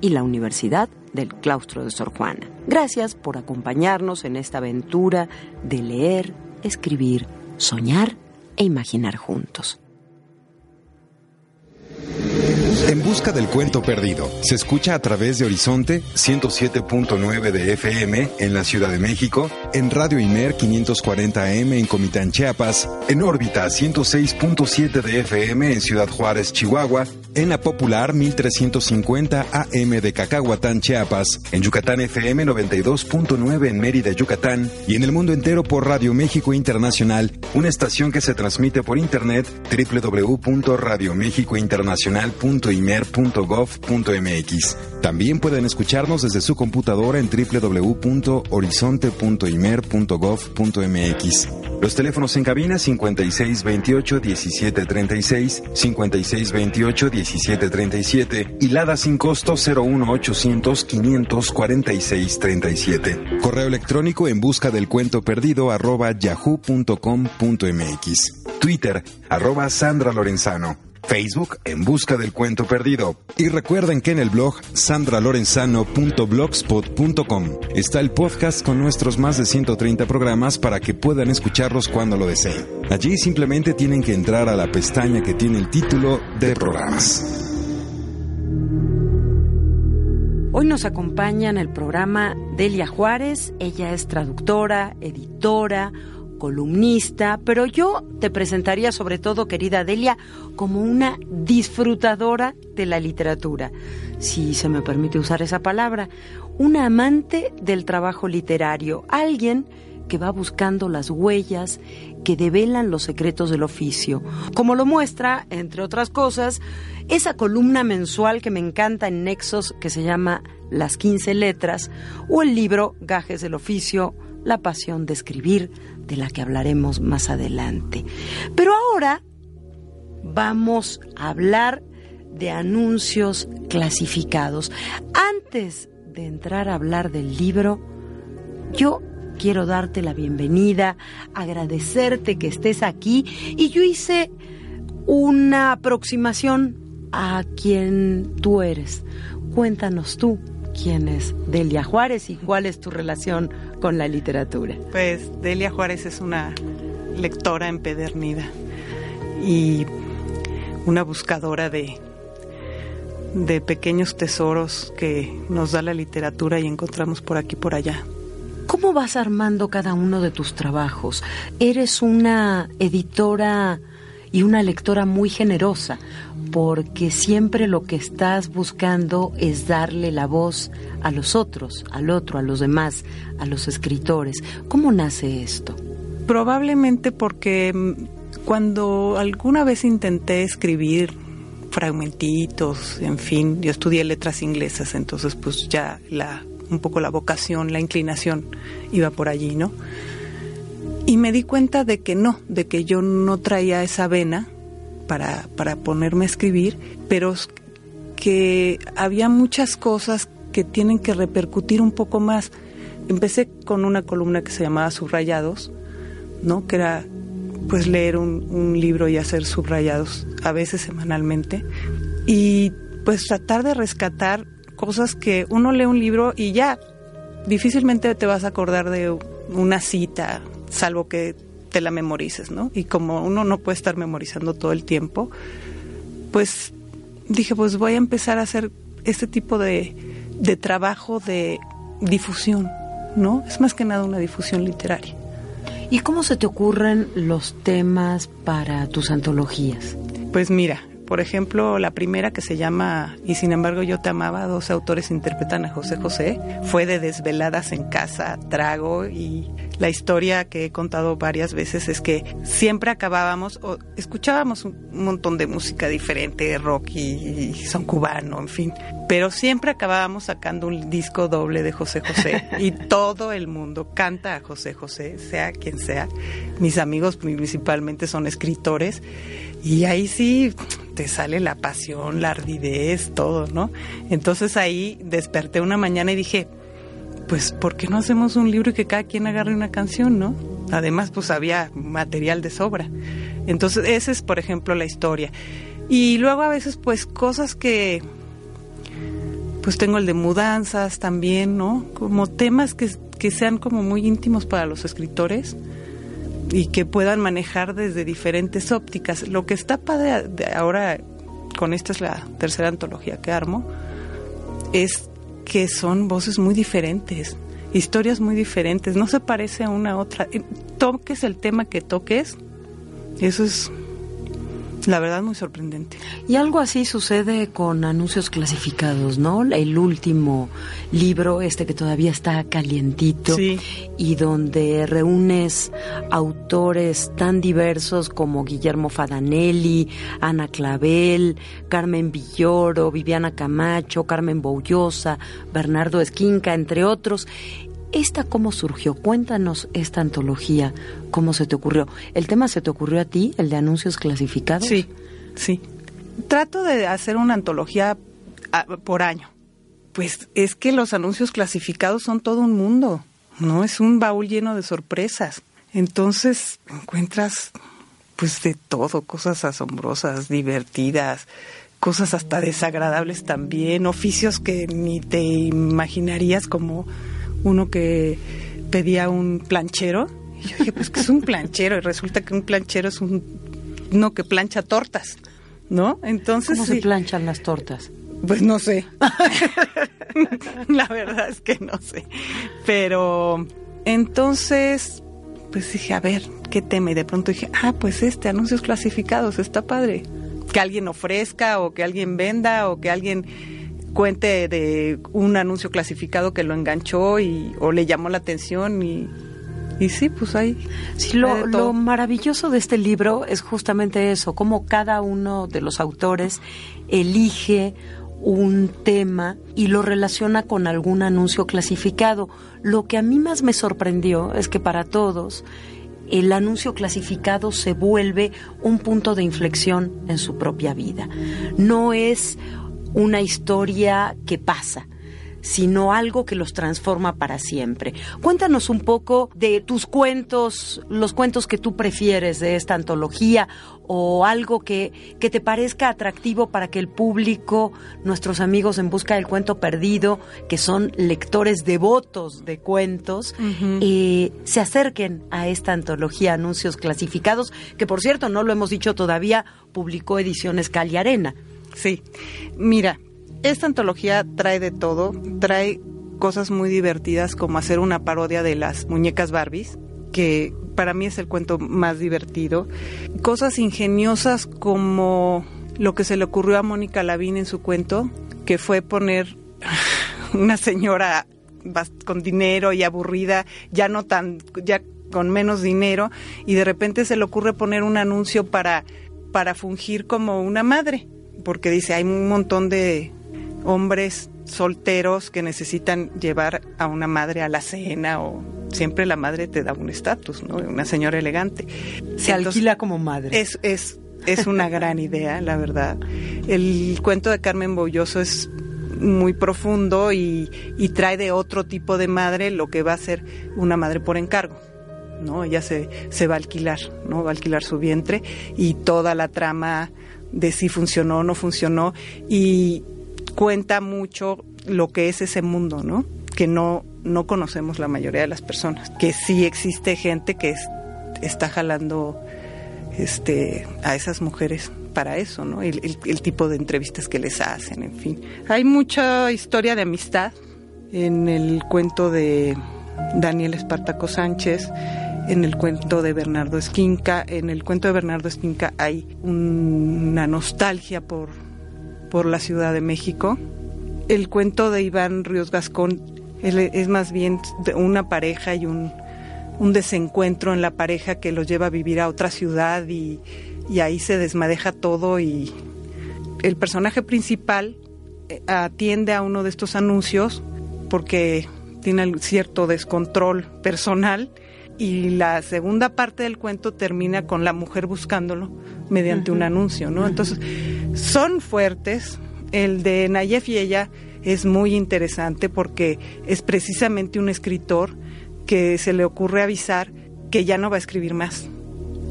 y la Universidad del Claustro de Sor Juana. Gracias por acompañarnos en esta aventura de leer, escribir, soñar e imaginar juntos. En busca del cuento perdido. Se escucha a través de Horizonte 107.9 de FM en la Ciudad de México, en Radio Imer 540 AM en Comitán, Chiapas, en órbita 106.7 de FM en Ciudad Juárez, Chihuahua, en la Popular 1350 AM de Cacahuatán, Chiapas, en Yucatán FM 92.9 en Mérida, Yucatán, y en el mundo entero por Radio México Internacional, una estación que se transmite por internet www.radiomexicointernacional.imer.gov.mx. También pueden escucharnos desde su computadora en www.horizonte.imer.gov.mx. Los teléfonos en cabina 5628 1736, 5628 1737 y Lada sin costo 01800 546 37. Correo electrónico en busca del cuento perdido arroba yahoo.com.mx. Twitter arroba Sandra Lorenzano. Facebook en busca del cuento perdido. Y recuerden que en el blog sandralorenzano.blogspot.com está el podcast con nuestros más de 130 programas para que puedan escucharlos cuando lo deseen. Allí simplemente tienen que entrar a la pestaña que tiene el título de programas. Hoy nos acompaña en el programa Delia Juárez. Ella es traductora, editora, columnista, pero yo te presentaría sobre todo, querida Delia, como una disfrutadora de la literatura, si se me permite usar esa palabra, una amante del trabajo literario, alguien que va buscando las huellas que develan los secretos del oficio, como lo muestra, entre otras cosas, esa columna mensual que me encanta en Nexos que se llama Las 15 letras, o el libro Gajes del oficio, La pasión de escribir, de la que hablaremos más adelante. Pero ahora vamos a hablar de anuncios clasificados. Antes de entrar a hablar del libro, yo quiero darte la bienvenida, agradecerte que estés aquí y yo hice una aproximación a quien tú eres. Cuéntanos tú quién es Delia Juárez y cuál es tu relación con la literatura. Pues Delia Juárez es una lectora empedernida y una buscadora de, de pequeños tesoros que nos da la literatura y encontramos por aquí y por allá. ¿Cómo vas armando cada uno de tus trabajos? Eres una editora y una lectora muy generosa, porque siempre lo que estás buscando es darle la voz a los otros, al otro, a los demás, a los escritores. ¿Cómo nace esto? Probablemente porque mm, cuando alguna vez intenté escribir fragmentitos, en fin, yo estudié letras inglesas, entonces pues ya la un poco la vocación, la inclinación iba por allí, ¿no? Y me di cuenta de que no, de que yo no traía esa vena para, para ponerme a escribir, pero que había muchas cosas que tienen que repercutir un poco más. Empecé con una columna que se llamaba Subrayados, ¿no? Que era pues leer un, un libro y hacer subrayados a veces semanalmente y pues tratar de rescatar cosas que uno lee un libro y ya difícilmente te vas a acordar de una cita, salvo que te la memorices, ¿no? Y como uno no puede estar memorizando todo el tiempo, pues dije, pues voy a empezar a hacer este tipo de, de trabajo de difusión, ¿no? Es más que nada una difusión literaria. ¿Y cómo se te ocurren los temas para tus antologías? Pues mira, por ejemplo, la primera que se llama Y sin embargo yo te amaba, dos autores interpretan a José José, fue de desveladas en casa, trago y la historia que he contado varias veces es que siempre acabábamos o escuchábamos un montón de música diferente, rock y, son cubano, en fin, pero siempre acabábamos sacando un disco doble de José José y todo el mundo canta a José José, sea quien sea. Mis amigos principalmente son escritores y ahí sí te sale la pasión, la ardidez, todo, ¿no? Entonces ahí desperté una mañana y dije, pues, ¿por qué no hacemos un libro y que cada quien agarre una canción, no? Además, pues había material de sobra. Entonces, esa es, por ejemplo, la historia. Y luego a veces, pues, cosas que, pues tengo el de mudanzas también, ¿no? Como temas que, que sean como muy íntimos para los escritores y que puedan manejar desde diferentes ópticas. Lo que está padre ahora, con esta es la tercera antología que armo, es que son voces muy diferentes, historias muy diferentes, no se parece a una a otra. Toques el tema que toques, eso es la verdad, muy sorprendente. Y algo así sucede con anuncios clasificados, ¿no? El último libro, este que todavía está calientito, y donde reúnes autores tan diversos como Guillermo Fadanelli, Ana Clavel, Carmen Villoro, Viviana Camacho, Carmen Boullosa, Bernardo Esquinca, entre otros. ¿Esta cómo surgió? Cuéntanos esta antología, cómo se te ocurrió. ¿El tema se te ocurrió a ti, el de anuncios clasificados? Sí, sí. Trato de hacer una antología ah, por año. Pues es que los anuncios clasificados son todo un mundo, ¿no? Es un baúl lleno de sorpresas. Entonces encuentras pues de todo, cosas asombrosas, divertidas, cosas hasta desagradables también, oficios que ni te imaginarías como uno que pedía un planchero. Y yo dije, pues que es un planchero. Y resulta que un planchero es un no que plancha tortas, ¿no? Entonces. ¿Cómo se planchan las tortas? Pues no sé. La verdad es que no sé. Pero entonces, pues dije, a ver, ¿qué tema? Y de pronto dije, ah, pues este, anuncios clasificados, está padre. Que alguien ofrezca o que alguien venda o que alguien cuente de un anuncio clasificado que lo enganchó y, o le llamó la atención y, y sí, pues ahí. Sí, lo, lo, maravilloso de este libro es justamente eso, cómo cada uno de los autores elige un tema y lo relaciona con algún anuncio clasificado. Lo que a mí más me sorprendió es que para todos el anuncio clasificado se vuelve un punto de inflexión en su propia vida. No es una historia que pasa, sino algo que los transforma para siempre. Cuéntanos un poco de tus cuentos, los cuentos que tú prefieres de esta antología o algo que, que te parezca atractivo para que el público, nuestros amigos en busca del cuento perdido, que son lectores devotos de cuentos, eh, se acerquen a esta antología Anuncios Clasificados, que por cierto, no lo hemos dicho todavía, publicó Ediciones Cali Arena. Sí, mira, esta antología trae de todo, trae cosas muy divertidas como hacer una parodia de las muñecas Barbies, que para mí es el cuento más divertido, cosas ingeniosas como lo que se le ocurrió a Mónica Lavín en su cuento, que fue poner una señora con dinero y aburrida, ya no tan, ya con menos dinero, y de repente se le ocurre poner un anuncio para, para fungir como una madre porque dice, hay un montón de hombres solteros que necesitan llevar a una madre a la cena o siempre la madre te da un estatus, ¿no? Una señora elegante. Se alquila como madre. Es, es, es una gran idea, la verdad. El cuento de Carmen Bolloso es muy profundo y, y trae de otro tipo de madre lo que va a ser una madre por encargo. ¿no? Ella se, se va a alquilar, ¿no? Va a alquilar su vientre y toda la trama de si funcionó o no funcionó y cuenta mucho lo que es ese mundo, ¿no? Que no, no conocemos la mayoría de las personas, que sí existe gente que está jalando este, a esas mujeres para eso, ¿no? El, el, tipo de entrevistas que les hacen, en fin. Hay mucha historia de amistad en el cuento de Daniel Espartaco Sánchez, en el cuento de Bernardo Esquinca. En el cuento de Bernardo Esquinca hay una nostalgia por, por la Ciudad de México. El cuento de Iván Ríos Gascón es más bien una pareja y un, un desencuentro en la pareja que los lleva a vivir a otra ciudad y, ahí se desmadeja todo y el personaje principal eh, atiende a uno de estos anuncios porque tiene cierto descontrol personal y la segunda parte del cuento termina con la mujer buscándolo mediante un anuncio, ¿no? Entonces, son fuertes. El de Nayef y ella es muy interesante porque es precisamente un escritor que se le ocurre avisar que ya no va a escribir más.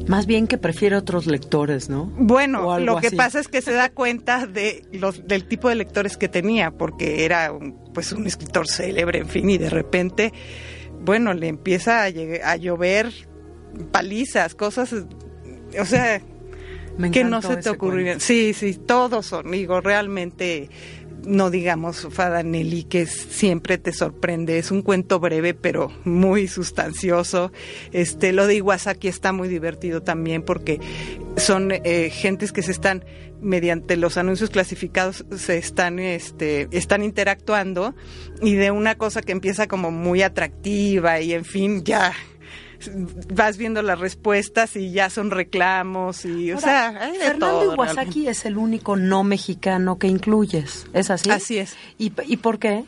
Más bien que prefiere otros lectores, ¿no? Bueno, lo que pasa es que se da cuenta de los, del tipo de lectores que tenía, porque era un, pues un escritor célebre, en fin, y de repente bueno, le empieza a, a llover palizas, cosas, o sea, que no se te ocurrirían. Sí, sí, todos son, digo, realmente no digamos Fadanelli, que siempre te sorprende. Es un cuento breve, pero muy sustancioso. Este, lo de Iwasaki está muy divertido también porque son eh, gentes que se están mediante los anuncios clasificados se están este están interactuando y de una cosa que empieza como muy atractiva y en fin ya vas viendo las respuestas y ya son reclamos y o sea hay de Fernando Iwasaki es el único no mexicano que incluyes es así así es. Y, y por qué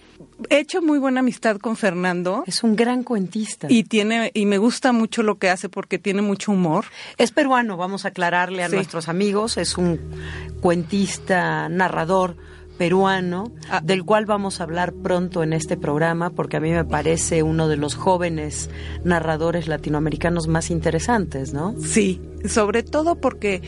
he hecho muy buena amistad con Fernando. Es un gran cuentista. Y tiene y me gusta mucho lo que hace porque tiene mucho humor. Es peruano vamos a aclararle a nuestros amigos es un cuentista narrador peruano, ah. del cual vamos a hablar pronto en este programa, porque a mí me parece uno de los jóvenes narradores latinoamericanos más interesantes, ¿no? Sí, sobre todo porque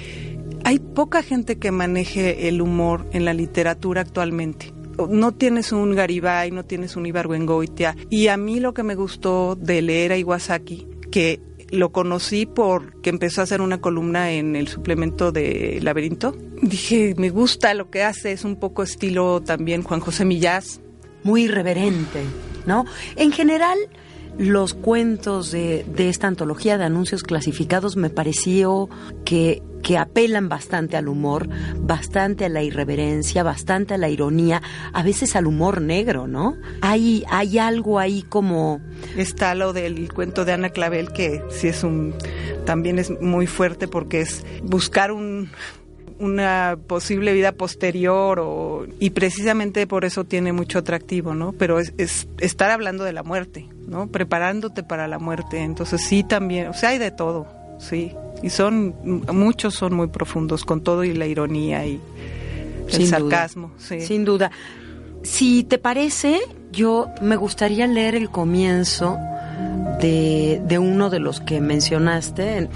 hay poca gente que maneje el humor en la literatura actualmente no tienes un Garibay, no tienes un Ibargüengoitia. Y a mí lo que me gustó de leer a Iwasaki, que lo conocí porque empezó a hacer una columna en el suplemento de Laberinto. Dije, me gusta lo que hace, es un poco estilo también Juan José Millás. Muy irreverente, ¿no? En general, los cuentos de, de esta antología de anuncios clasificados me pareció que que apelan bastante al humor, bastante a la irreverencia, bastante a la ironía, a veces al humor negro, ¿no? Hay, hay algo ahí como... Está lo del cuento de Ana Clavel que sí es un... también es muy fuerte porque es buscar un una posible vida posterior o, y precisamente por eso tiene mucho atractivo, ¿no? Pero es, es, estar hablando de la muerte, ¿no? Preparándote para la muerte. Entonces sí también, o sea, hay de todo, sí y son muchos son muy profundos con todo y la ironía y el sarcasmo. Sin duda. Si te parece, yo me gustaría leer el comienzo de, de uno de los que mencionaste.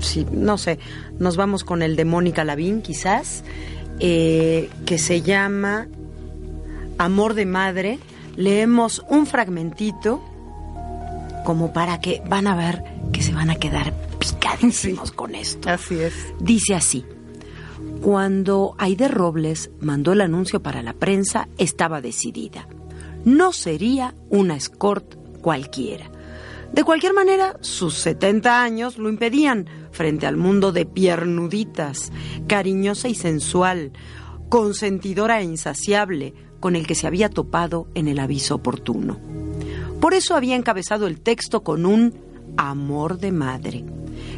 Si, no sé, nos vamos con el de Mónica Lavín, quizás, eh, que se llama Amor de Madre. Leemos un fragmentito como para que van a ver que se van a quedar picadísimos con esto. Así es. Dice así. Cuando Aide Robles mandó el anuncio para la prensa, estaba decidida. No sería una escort cualquiera. De cualquier manera, sus 70 años lo impedían frente al mundo de piernuditas, cariñosa y sensual, consentidora e insaciable, con el que se había topado en el aviso oportuno. Por eso había encabezado el texto con un amor de madre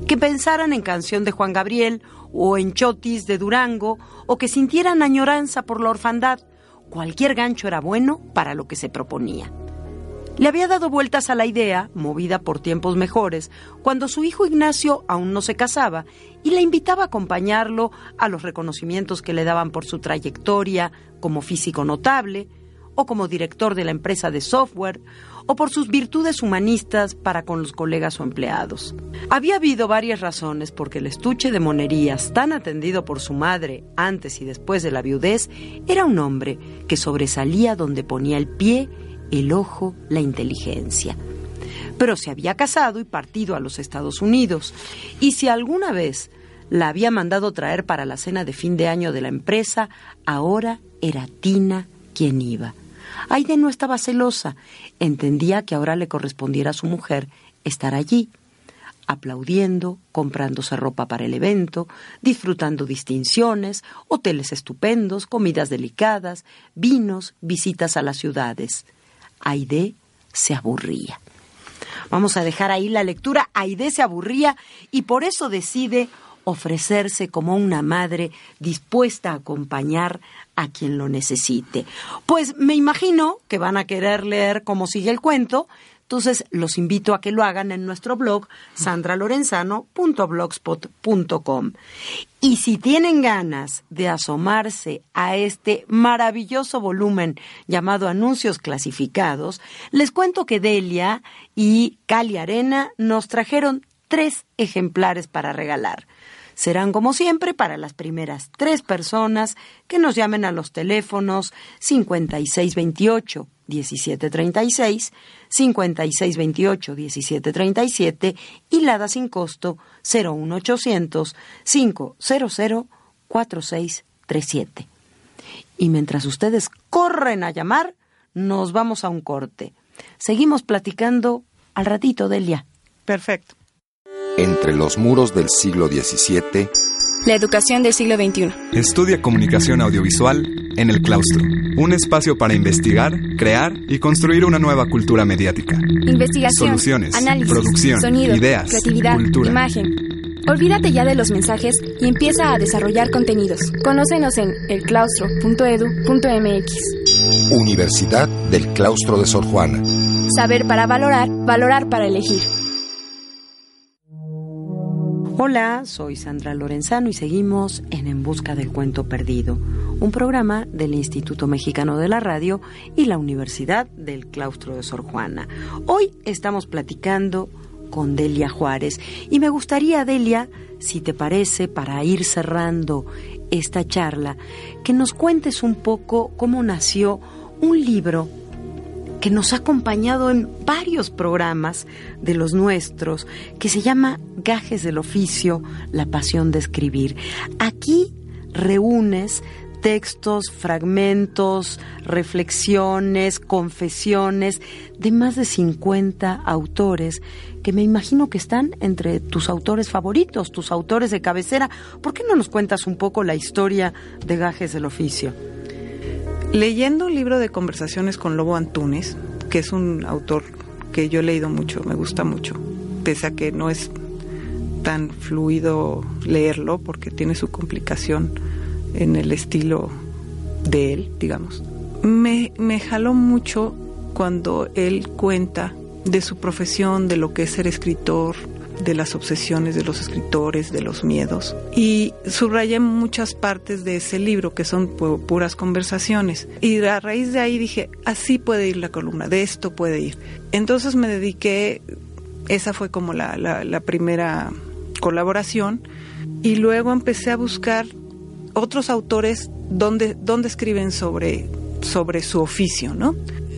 que pensaran en canción de Juan Gabriel o en chotis de Durango o que sintieran añoranza por la orfandad. Cualquier gancho era bueno para lo que se proponía. Le había dado vueltas a la idea, movida por tiempos mejores, cuando su hijo Ignacio aún no se casaba y le invitaba a acompañarlo a los reconocimientos que le daban por su trayectoria como físico notable, o como director de la empresa de software, o por sus virtudes humanistas para con los colegas o empleados. Había habido varias razones porque el estuche de monerías, tan atendido por su madre antes y después de la viudez, era un hombre que sobresalía donde ponía el pie el ojo, la inteligencia. Pero se había casado y partido a los Estados Unidos, y si alguna vez la había mandado traer para la cena de fin de año de la empresa, ahora era Tina quien iba. Aide no estaba celosa, entendía que ahora le correspondiera a su mujer estar allí, aplaudiendo, comprándose ropa para el evento, disfrutando distinciones, hoteles estupendos, comidas delicadas, vinos, visitas a las ciudades. Aide se aburría. Vamos a dejar ahí la lectura. Aide se aburría y por eso decide ofrecerse como una madre dispuesta a acompañar a quien lo necesite. Pues me imagino que van a querer leer cómo sigue el cuento entonces, los invito a que lo hagan en nuestro blog sandralorenzano.blogspot.com. Y si tienen ganas de asomarse a este maravilloso volumen llamado Anuncios Clasificados, les cuento que Delia y Cali Arena nos trajeron tres ejemplares para regalar serán como siempre para las primeras tres personas que nos llamen a los teléfonos 5628 1736, 5628 1737 y Lada sin costo 01800 500 4637. Y mientras ustedes corren a llamar, nos vamos a un corte. Seguimos platicando al ratito, Delia. Perfecto. Entre los muros del siglo XVII, la educación del siglo XXI. Estudia comunicación audiovisual en el claustro, un espacio para investigar, crear y construir una nueva cultura mediática. Investigación, soluciones, análisis, producción, sonido, ideas, creatividad, cultura. imagen. Olvídate ya de los mensajes y empieza a desarrollar contenidos. Conócenos en elclaustro.edu.mx. Universidad del Claustro de Sor Juana. Saber para valorar, valorar para elegir. Hola, soy Sandra Lorenzano y seguimos en En Busca del Cuento Perdido, un programa del Instituto Mexicano de la Radio y la Universidad del Claustro de Sor Juana. Hoy estamos platicando con Delia Juárez y me gustaría, Delia, si te parece, para ir cerrando esta charla, que nos cuentes un poco cómo nació un libro que nos ha acompañado en varios programas de los nuestros, que se llama Gajes del Oficio, la pasión de escribir. Aquí reúnes textos, fragmentos, reflexiones, confesiones de más de 50 autores que me imagino que están entre tus autores favoritos, tus autores de cabecera. ¿Por qué no nos cuentas un poco la historia de Gajes del Oficio? Leyendo un libro de conversaciones con Lobo Antunes, que es un autor que yo he leído mucho, me gusta mucho, pese a que no es tan fluido leerlo porque tiene su complicación en el estilo de él, digamos. Me, me jaló mucho cuando él cuenta de su profesión, de lo que es ser escritor, de las obsesiones de los escritores, de los miedos. Y subrayé muchas partes de ese libro que son puras conversaciones. Y a raíz de ahí dije, así puede ir la columna, de esto puede ir. Entonces me dediqué, esa fue como la, la, primera colaboración. Y luego empecé a buscar otros autores donde, donde escriben sobre, sobre su oficio, ¿no?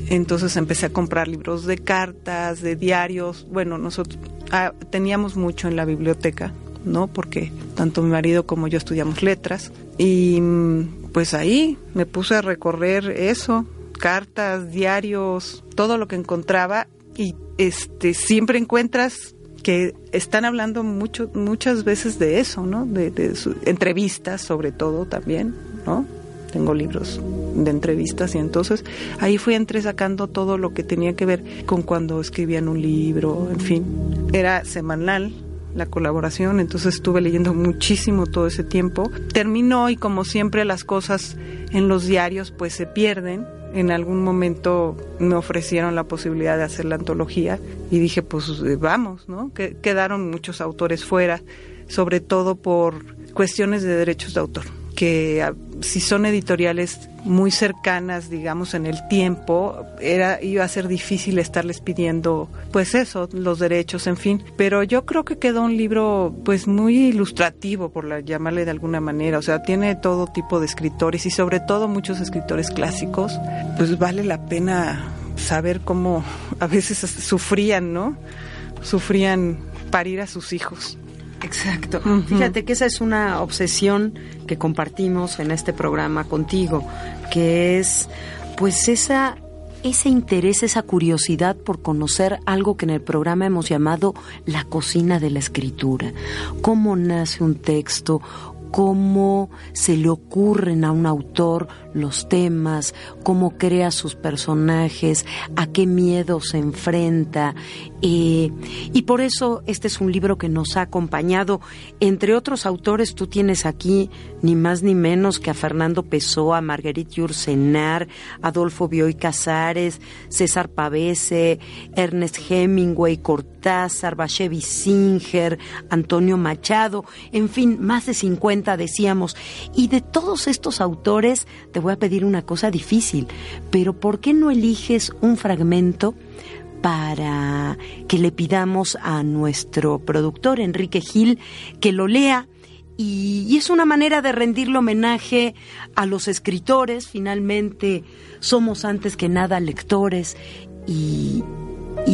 Entonces empecé a comprar libros de cartas, de diarios. Bueno, nosotros ah, teníamos mucho en la biblioteca, ¿no? Porque tanto mi marido como yo estudiamos letras. Y mm, pues ahí me puse a recorrer eso, cartas, diarios, todo lo que encontraba. Y este siempre encuentras que están hablando mucho, muchas veces de eso, ¿no? De, de entrevistas sobre todo también, ¿no? Tengo libros de entrevistas y entonces ahí fui entre sacando todo lo que tenía que ver con cuando escribían un libro, en fin. Era semanal la colaboración, entonces estuve leyendo muchísimo todo ese tiempo. Terminó y como siempre las cosas en los diarios pues se pierden en algún momento me ofrecieron la posibilidad de hacer la antología y dije, pues eh, vamos, ¿no? Que quedaron muchos autores fuera, sobre todo por cuestiones de derechos de autor que si son editoriales muy cercanas, digamos, en el tiempo, era iba a ser difícil estarles pidiendo, pues eso, los derechos, en fin. Pero yo creo que quedó un libro, pues muy ilustrativo, por la, llamarle de alguna manera. O sea, tiene todo tipo de escritores y sobre todo muchos escritores clásicos. Pues vale la pena saber cómo a veces sufrían, ¿no? Sufrían parir a sus hijos. Exacto. Fíjate que esa es una obsesión que compartimos en este programa contigo, que es pues esa ese interés, esa curiosidad por conocer algo que en el programa hemos llamado la cocina de la escritura. Cómo nace un texto, cómo se le ocurren a un autor los temas, cómo crea sus personajes, a qué miedo se enfrenta. Eh, y por eso este es un libro que nos ha acompañado. Entre otros autores, tú tienes aquí ni más ni menos que a Fernando Pessoa, Marguerite Yourcenar, Adolfo Bioy Casares, César Pavese, Ernest Hemingway, Cortázar, Bashevi Singer, Antonio Machado, en fin, más de 50 decíamos. Y de todos estos autores, te voy a pedir una cosa difícil, pero ¿por qué no eliges un fragmento para que le pidamos a nuestro productor Enrique Gil que lo lea? Y, es una manera de rendirle homenaje a los escritores, finalmente somos antes que nada lectores y,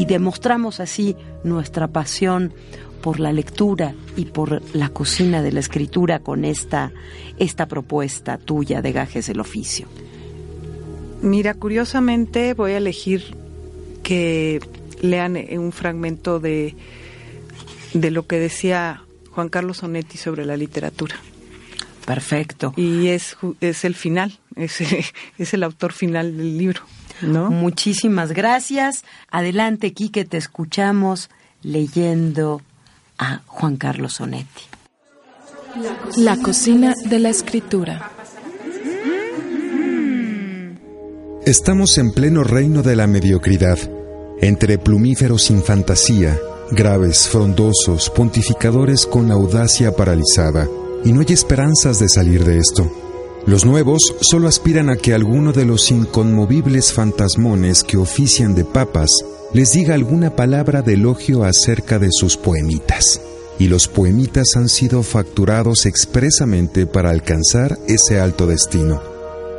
demostramos así nuestra pasión por la lectura y por la cocina de la escritura con esta, esta propuesta tuya de Gajes el Oficio? Mira, curiosamente voy a elegir que lean un fragmento de, de lo que decía Juan Carlos Onetti sobre la literatura. Perfecto. Y es, es el final, es, es el autor final del libro. ¿no? Muchísimas gracias. Adelante, Quique, te escuchamos leyendo a Juan Carlos Sonetti. La cocina de la escritura. Estamos en pleno reino de la mediocridad, entre plumíferos sin fantasía, graves, frondosos, pontificadores con audacia paralizada, y no hay esperanzas de salir de esto. Los nuevos solo aspiran a que alguno de los inconmovibles fantasmones que ofician de papas les diga alguna palabra de elogio acerca de sus poemitas. Y los poemitas han sido facturados expresamente para alcanzar ese alto destino.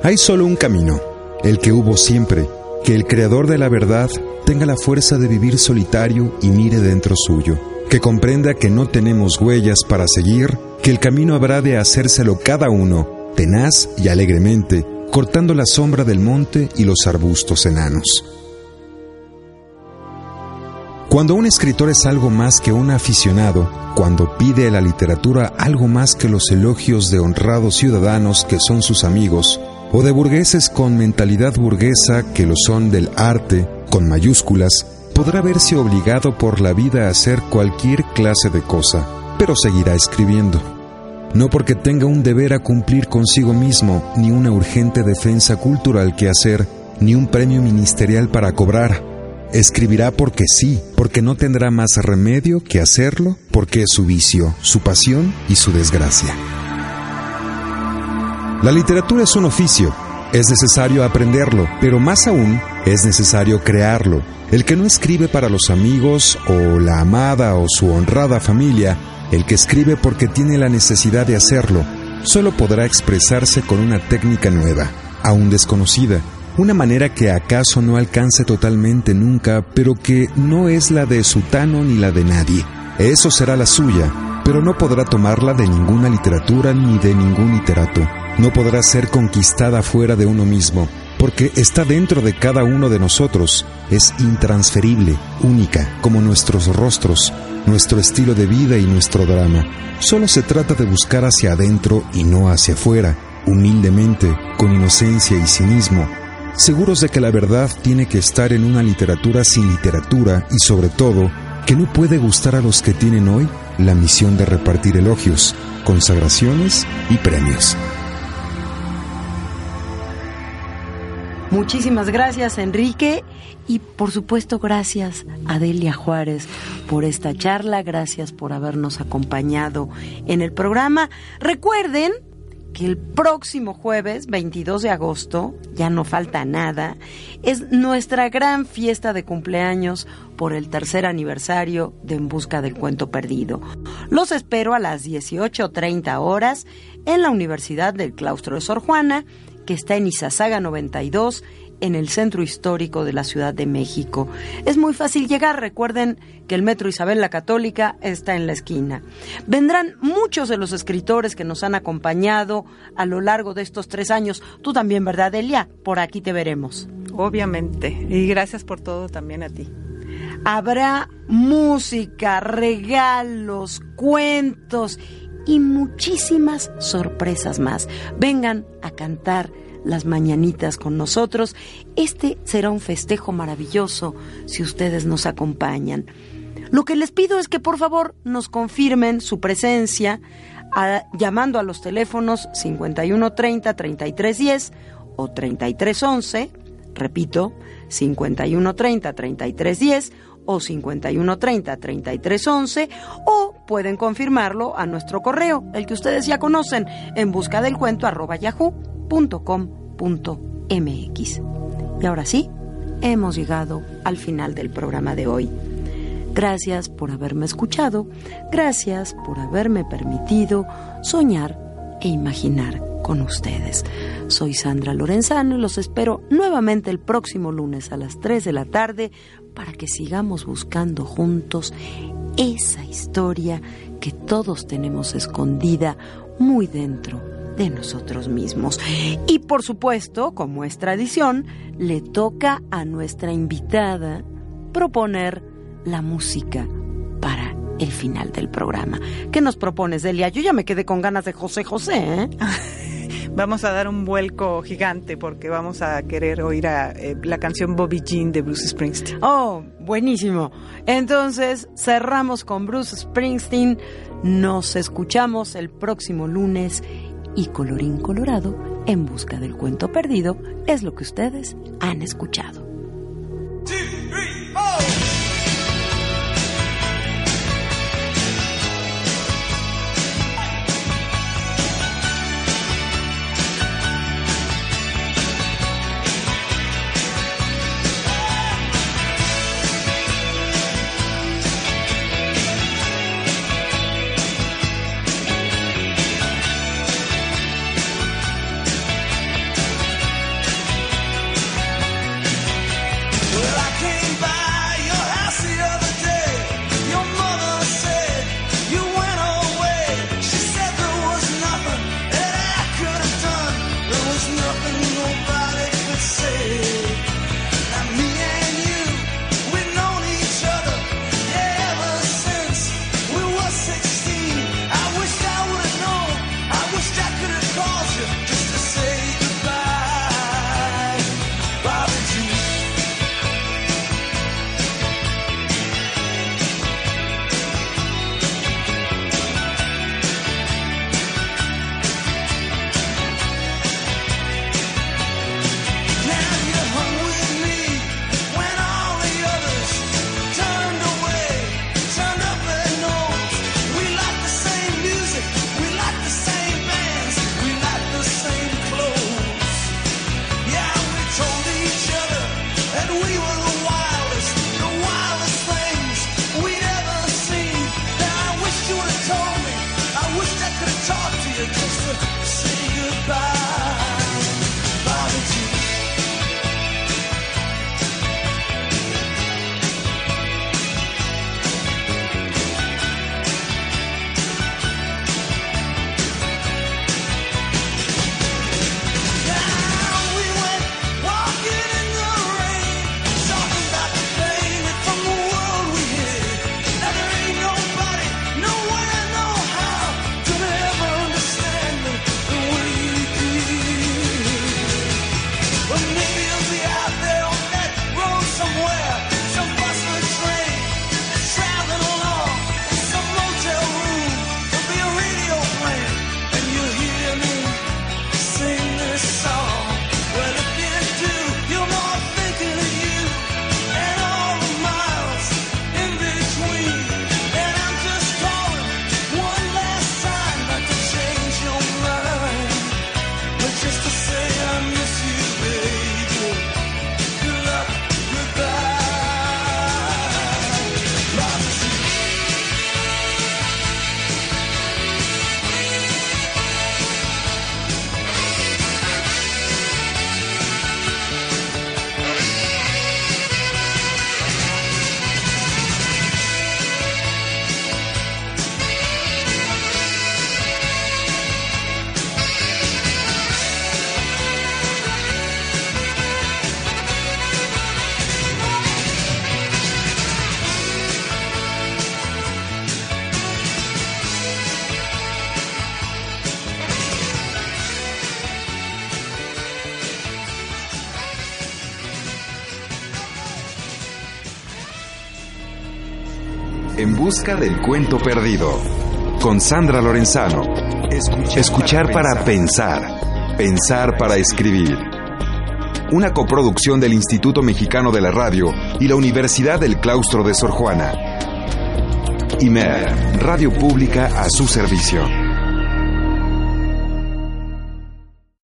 Hay solo un camino, el que hubo siempre, que el creador de la verdad tenga la fuerza de vivir solitario y mire dentro suyo, que comprenda que no tenemos huellas para seguir, que el camino habrá de hacérselo cada uno, tenaz y alegremente, cortando la sombra del monte y los arbustos enanos. Cuando un escritor es algo más que un aficionado, cuando pide a la literatura algo más que los elogios de honrados ciudadanos que son sus amigos, o de burgueses con mentalidad burguesa que lo son del arte, con mayúsculas, podrá verse obligado por la vida a hacer cualquier clase de cosa, pero seguirá escribiendo. No porque tenga un deber a cumplir consigo mismo, ni una urgente defensa cultural que hacer, ni un premio ministerial para cobrar, Escribirá porque sí, porque no tendrá más remedio que hacerlo, porque es su vicio, su pasión y su desgracia. La literatura es un oficio, es necesario aprenderlo, pero más aún es necesario crearlo. El que no escribe para los amigos o la amada o su honrada familia, el que escribe porque tiene la necesidad de hacerlo, solo podrá expresarse con una técnica nueva, aún desconocida, una manera que acaso no alcance totalmente nunca, pero que no es la de Sutano ni la de nadie. Eso será la suya, pero no podrá tomarla de ninguna literatura ni de ningún literato. No podrá ser conquistada fuera de uno mismo, porque está dentro de cada uno de nosotros, es intransferible, única, como nuestros rostros, nuestro estilo de vida y nuestro drama. Solo se trata de buscar hacia adentro y no hacia afuera, humildemente, con inocencia y cinismo, seguros de que la verdad tiene que estar en una literatura sin literatura y sobre todo que no puede gustar a los que tienen hoy la misión de repartir elogios, consagraciones y premios. Muchísimas gracias, Enrique. Y por supuesto, gracias a Delia Juárez por esta charla. Gracias por habernos acompañado en el programa. Recuerden que el próximo jueves, 22 de agosto, ya no falta nada, es nuestra gran fiesta de cumpleaños por el tercer aniversario de En Busca del Cuento Perdido. Los espero a las 18.30 horas en la Universidad del Claustro de Sor Juana, que está en Izazaga 92 en el centro histórico de la Ciudad de México. Es muy fácil llegar, recuerden que el Metro Isabel la Católica está en la esquina. Vendrán muchos de los escritores que nos han acompañado a lo largo de estos tres años. Tú también, ¿verdad, Elia? Por aquí te veremos. Obviamente. Y gracias por todo también a ti. Habrá música, regalos, cuentos y muchísimas sorpresas más. Vengan a cantar las mañanitas con nosotros. Este será un festejo maravilloso si ustedes nos acompañan. Lo que les pido es que por favor nos confirmen su presencia llamando a los teléfonos 5130 3310 o 3311, repito, 5130 3310 o 5130 3311 o pueden confirmarlo a nuestro correo, el que ustedes ya conocen, en busca del cuento arroba yahoo .com.mx. Y ahora sí, hemos llegado al final del programa de hoy. Gracias por haberme escuchado, gracias por haberme permitido soñar e imaginar con ustedes. Soy Sandra Lorenzano y los espero nuevamente el próximo lunes a las 3 de la tarde para que sigamos buscando juntos esa historia que todos tenemos escondida muy dentro de nosotros mismos. Y por supuesto, como es tradición, le toca a nuestra invitada proponer la música para el final del programa. ¿Qué nos propones, Delia? Yo ya me quedé con ganas de José José, ¿eh? vamos a dar un vuelco gigante porque vamos a querer oír a, eh, la canción Bobby Jean de Bruce Springsteen. Oh, buenísimo. Entonces cerramos con Bruce Springsteen. Nos escuchamos el próximo lunes y colorín colorado, en busca del cuento perdido, es lo que ustedes han escuchado. Busca del cuento perdido. Con Sandra Lorenzano. Escuchar, para pensar. Pensar para escribir. Una coproducción del Instituto Mexicano de la Radio y la Universidad del Claustro de Sor Juana. IMER, Radio Pública a su servicio.